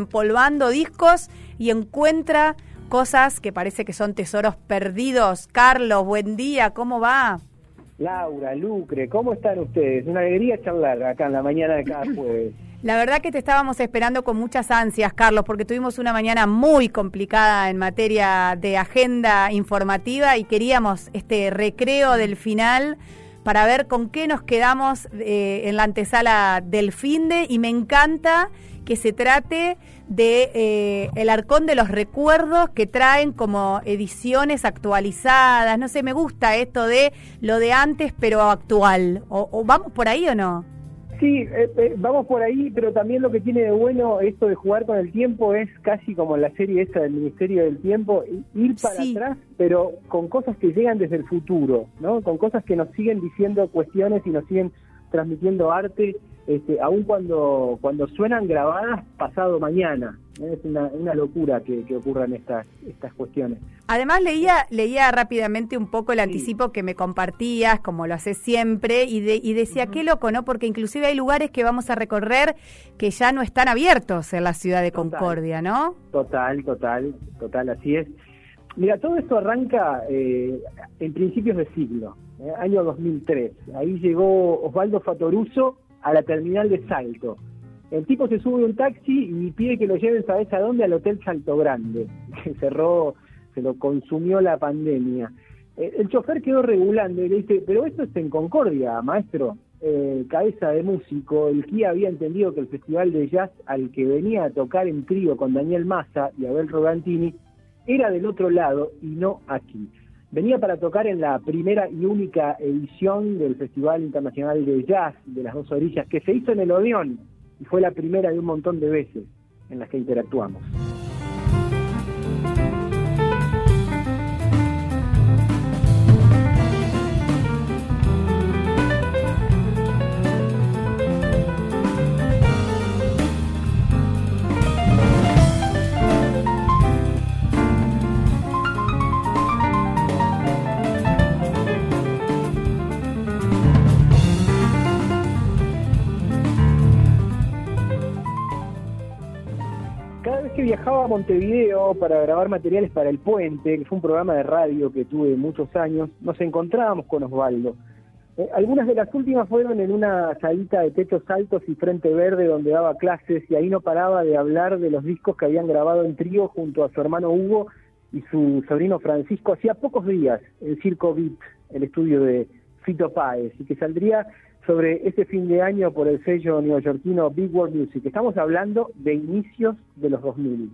empolvando discos y encuentra cosas que parece que son tesoros perdidos. Carlos, buen día, ¿cómo va? Laura, Lucre, ¿cómo están ustedes? Una alegría charlar acá en la mañana de cada jueves. La verdad que te estábamos esperando con muchas ansias, Carlos, porque tuvimos una mañana muy complicada en materia de agenda informativa y queríamos este recreo del final para ver con qué nos quedamos eh, en la antesala del finde y me encanta que se trate de eh, el arcón de los recuerdos que traen como ediciones actualizadas. No sé, me gusta esto de lo de antes pero actual. ¿O, vamos por ahí o no? Sí, eh, eh, vamos por ahí, pero también lo que tiene de bueno esto de jugar con el tiempo es casi como la serie esta del Ministerio del Tiempo, ir para atrás, pero con cosas que llegan desde el futuro, ¿no? Con cosas que nos siguen diciendo cuestiones y nos siguen transmitiendo arte este, aun cuando, cuando suenan grabadas pasado mañana. Es una, una locura que, ocurran estas, estas cuestiones. Además leía, leía rápidamente un poco el anticipo que me compartías, como lo haces siempre, y, y decía, qué loco, ¿no? Porque inclusive hay lugares que vamos a recorrer que ya no están abiertos en la ciudad de Concordia, ¿no? Total, total, total, así es. Mira, todo esto arranca eh, en principios de siglo, eh, año 2003. Ahí llegó Osvaldo Fatoruso a la terminal de Salto. El tipo se sube un taxi y pide que lo lleven, ¿sabes a dónde? Al Hotel Salto Grande, que cerró, se lo consumió la pandemia. Eh, el chofer quedó regulando y le dice, pero esto es en Concordia, maestro. Eh, cabeza de músico, el Kia había entendido que el festival de jazz al que venía a tocar en trío con Daniel Massa y Abel Rogantini era del otro lado y no aquí. Venía para tocar en la primera y única edición del Festival Internacional de Jazz de las Dos Orillas, que se hizo en el Odeón y fue la primera de un montón de veces en las que interactuamos. Viajaba a Montevideo para grabar materiales para El Puente, que fue un programa de radio que tuve muchos años, nos encontrábamos con Osvaldo. Eh, algunas de las últimas fueron en una salita de techos altos y frente verde donde daba clases y ahí no paraba de hablar de los discos que habían grabado en trío junto a su hermano Hugo y su sobrino Francisco hacía pocos días en Circo Beat, el estudio de Fito Páez, y que saldría sobre este fin de año por el sello neoyorquino Big World Music. Estamos hablando de inicios de los 2000.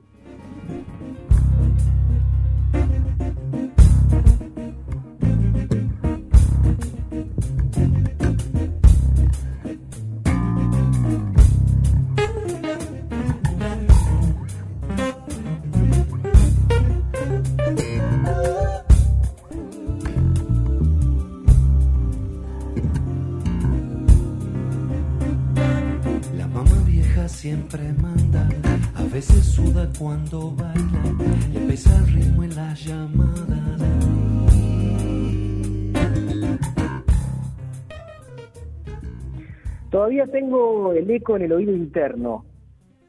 Cuando baila, el ritmo en las llamadas. Todavía tengo el eco en el oído interno.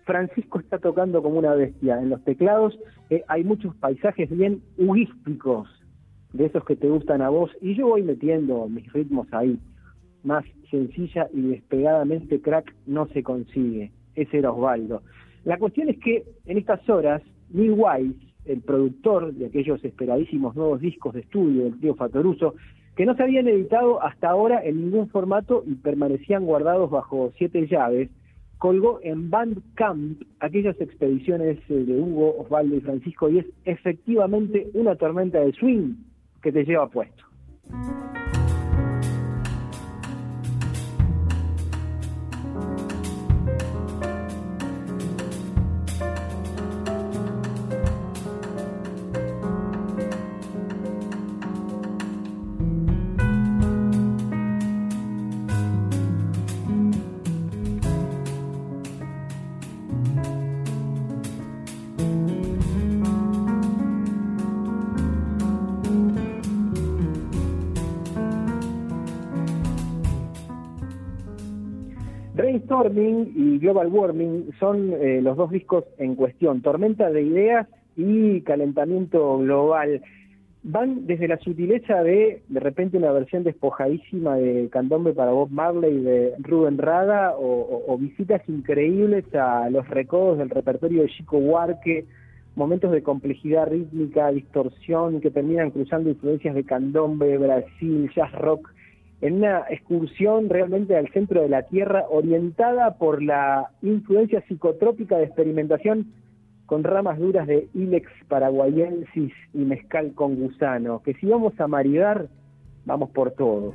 Francisco está tocando como una bestia. En los teclados eh, hay muchos paisajes bien huísticos, de esos que te gustan a vos, y yo voy metiendo mis ritmos ahí. Más sencilla y despegadamente crack no se consigue ese era Osvaldo. La cuestión es que en estas horas, Neil Wise, el productor de aquellos esperadísimos nuevos discos de estudio del tío Fatoruso, que no se habían editado hasta ahora en ningún formato y permanecían guardados bajo siete llaves, colgó en Bandcamp aquellas expediciones eh, de Hugo, Osvaldo y Francisco y es efectivamente una tormenta de swing que te lleva puesto. Storming y Global Warming son eh, los dos discos en cuestión, Tormenta de Ideas y Calentamiento Global. Van desde la sutileza de de repente una versión despojadísima de Candombe para Bob Marley de Rubén Rada o, visitas increíbles a los recodos del repertorio de Chico Huarque, momentos de complejidad rítmica, distorsión que terminan cruzando influencias de Candombe, Brasil, jazz rock en una excursión realmente al centro de la Tierra orientada por la influencia psicotrópica de experimentación con ramas duras de Ilex paraguayensis y mezcal con gusano, que si vamos a maridar, vamos por todo.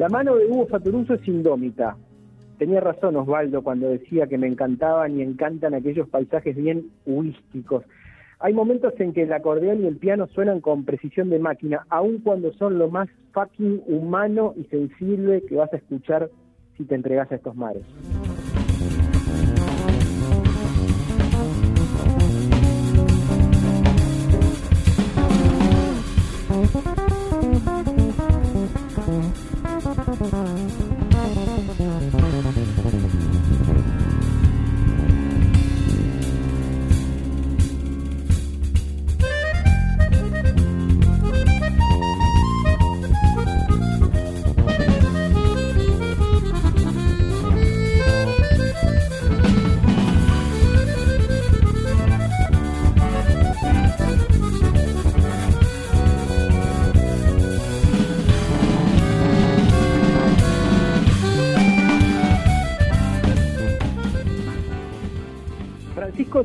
La mano de Hugo Fatoruso es indómita. Tenía razón Osvaldo cuando decía que me encantaban y encantan aquellos paisajes bien huísticos. Hay momentos en que el acordeón y el piano suenan con precisión de máquina, aun cuando son lo más fucking humano y sensible que vas a escuchar si te entregas a estos mares.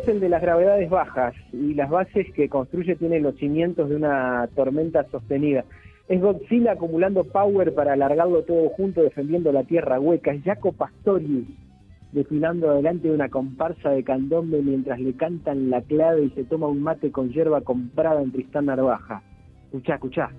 Es el de las gravedades bajas y las bases que construye tienen los cimientos de una tormenta sostenida. Es Godzilla acumulando power para alargarlo todo junto, defendiendo la tierra hueca. Es Jaco Pastorius desfilando adelante de una comparsa de candombe mientras le cantan la clave y se toma un mate con hierba comprada en Tristán Narvaja. Escuchá, escuchá.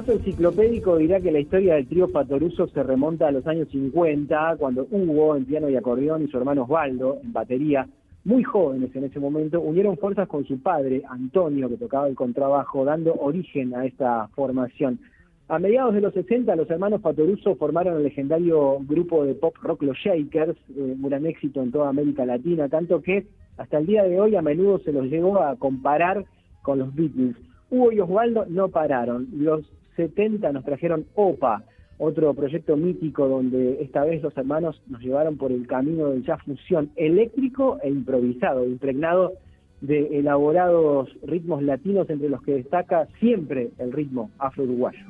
Paso enciclopédico dirá que la historia del trío Fatoruso se remonta a los años 50, cuando Hugo en piano y acordeón y su hermano Osvaldo en batería, muy jóvenes en ese momento, unieron fuerzas con su padre, Antonio, que tocaba el contrabajo, dando origen a esta formación. A mediados de los 60, los hermanos Fatoruso formaron el legendario grupo de pop rock Los Shakers, eh, un gran éxito en toda América Latina, tanto que hasta el día de hoy a menudo se los llegó a comparar con los Beatles. Hugo y Osvaldo no pararon. Los 70 nos trajeron OPA, otro proyecto mítico donde esta vez los hermanos nos llevaron por el camino del jazz fusión eléctrico e improvisado, impregnado de elaborados ritmos latinos entre los que destaca siempre el ritmo afro-uruguayo.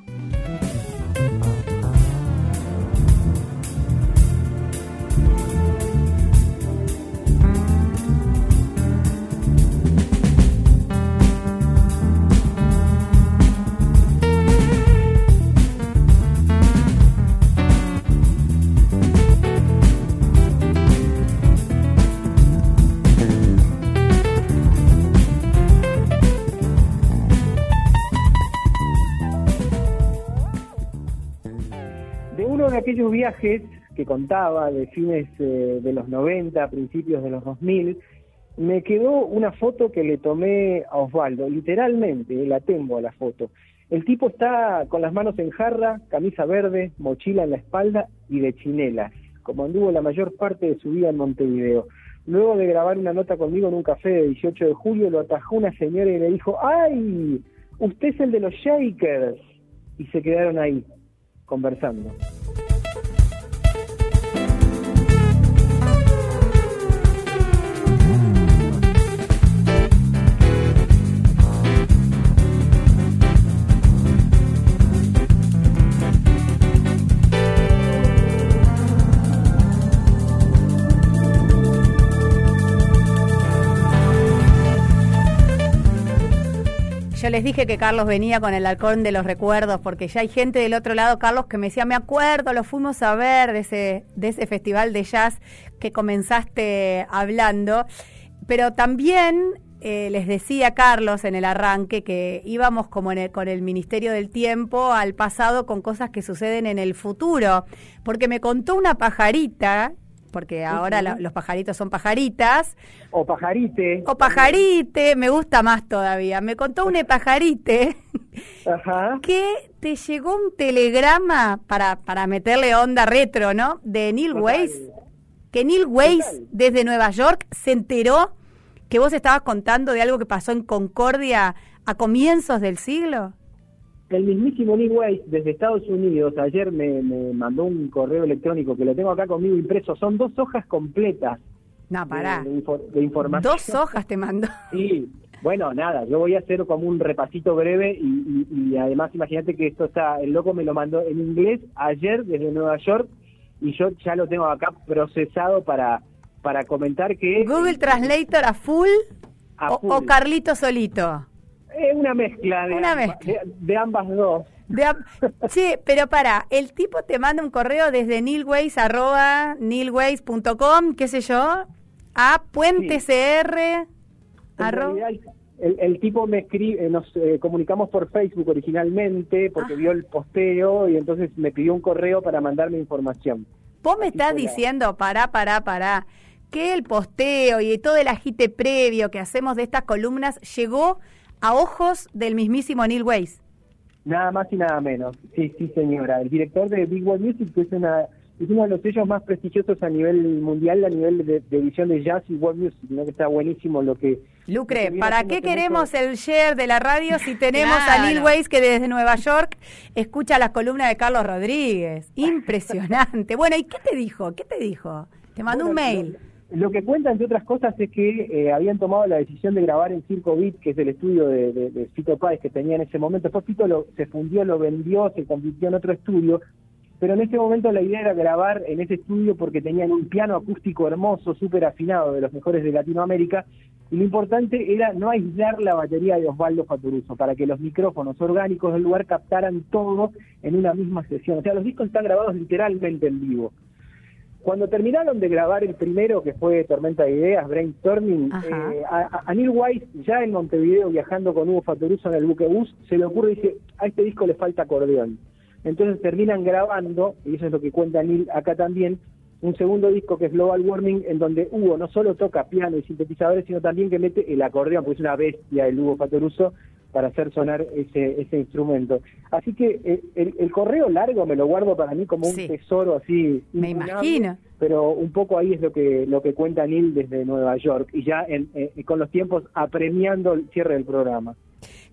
Aquellos viajes que contaba de fines eh, de los 90, principios de los 2000, me quedó una foto que le tomé a Osvaldo, literalmente, la tengo a la foto. El tipo está con las manos en jarra, camisa verde, mochila en la espalda y de chinelas, como anduvo la mayor parte de su vida en Montevideo. Luego de grabar una nota conmigo en un café de 18 de julio, lo atajó una señora y le dijo, ¡ay! usted es el de los Shakers. Y se quedaron ahí, conversando. Les dije que Carlos venía con el halcón de los recuerdos, porque ya hay gente del otro lado, Carlos, que me decía, me acuerdo, lo fuimos a ver de ese, de ese festival de jazz que comenzaste hablando. Pero también eh, les decía Carlos en el arranque que íbamos como con el Ministerio del Tiempo al pasado con cosas que suceden en el futuro, porque me contó una pajarita porque ahora los pajaritos son pajaritas. O pajarite. O pajarite, me gusta más todavía. Me contó un pajarite que te llegó un telegrama para, para meterle onda retro, ¿no? De Neil Weiss. Que Neil Weiss desde Nueva York se enteró que vos estabas contando de algo que pasó en Concordia a comienzos del siglo el mismísimo Nick Weiss desde Estados Unidos ayer me, mandó un correo electrónico que lo tengo acá conmigo impreso. Son dos hojas completas. No, pará. De, información. Dos hojas te mandó. Sí. Bueno, nada, yo voy a hacer como un repasito breve y, y además imagínate que esto está, el loco me lo mandó en inglés ayer desde Nueva York y yo ya lo tengo acá procesado para, para comentar que... Google Translator a full, o Carlito solito. Es una mezcla de, ambas, De, ambas dos. sí, pero para, el tipo te manda un correo desde nilways, arroba, nilways.com, qué sé yo, a puentecr, El, tipo me escribe, eh, nos eh, comunicamos por Facebook originalmente porque vio el posteo y entonces me pidió un correo para mandarme información. Vos me estás diciendo, pará, pará, pará, que el posteo y todo el agite previo que hacemos de estas columnas llegó a ojos del mismísimo Neil Weiss. Nada más y nada menos. Sí, sí, señora. El director de Big World Music, que es, una, es uno de los sellos más prestigiosos a nivel mundial, a nivel de, edición de jazz y world music, ¿no? que está buenísimo lo que... Lucre, ¿para qué queremos el share de la radio si tenemos a Neil Weiss que desde Nueva York escucha las columnas de Carlos Rodríguez? Impresionante. bueno, ¿y qué te dijo? ¿Qué te dijo? Te mandó un mail. Lo que cuenta, entre otras cosas, es que eh, habían tomado la decisión de grabar en Circo Beat, que es el estudio de, de, Fito Páez que tenía en ese momento. Después Fito lo, se fundió, lo vendió, se convirtió en otro estudio, pero en ese momento la idea era grabar en ese estudio porque tenían un piano acústico hermoso, súper afinado, de los mejores de Latinoamérica, y lo importante era no aislar la batería de Osvaldo Fatoruso, para que los micrófonos orgánicos del lugar captaran todo en una misma sesión. O sea, los discos están grabados literalmente en vivo. Cuando terminaron de grabar el primero, que fue Tormenta de Ideas, Brainstorming, eh, a, Neil Weiss, ya en Montevideo, viajando con Hugo Fatoruso en el buquebús, se le ocurre y dice, a este disco le falta acordeón. Entonces terminan grabando, y eso es lo que cuenta Neil acá también, un segundo disco que es Global Warming, en donde Hugo no solo toca piano y sintetizadores, sino también que mete el acordeón, porque es una bestia el Hugo Fatoruso, para hacer sonar ese, ese instrumento. Así que eh, el, correo largo me lo guardo para mí como un tesoro así. Me imagino. Pero un poco ahí es lo que lo que cuenta Neil desde Nueva York y ya en, eh, con los tiempos apremiando el cierre del programa.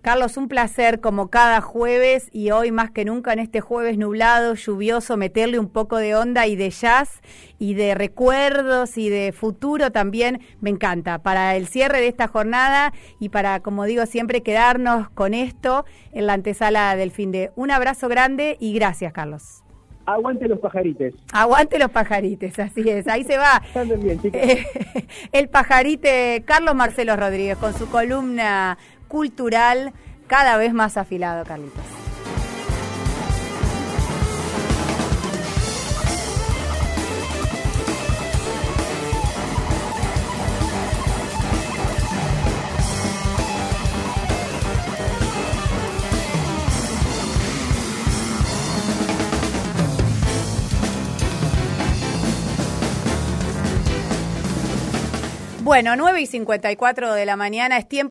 Carlos, un placer como cada jueves y hoy más que nunca en este jueves nublado, lluvioso, meterle un poco de onda y de jazz y de recuerdos y de futuro también. Me encanta para el cierre de esta jornada y para, como digo siempre, quedarnos con esto en la antesala del fin de. Un abrazo grande y gracias, Carlos. Aguante los pajarites. Aguante los pajarites, así es. Ahí se va. Bien, el pajarite Carlos Marcelo Rodríguez con su columna cultural cada vez más afilado, Carlitos. Bueno, 9 y 54 de la mañana es tiempo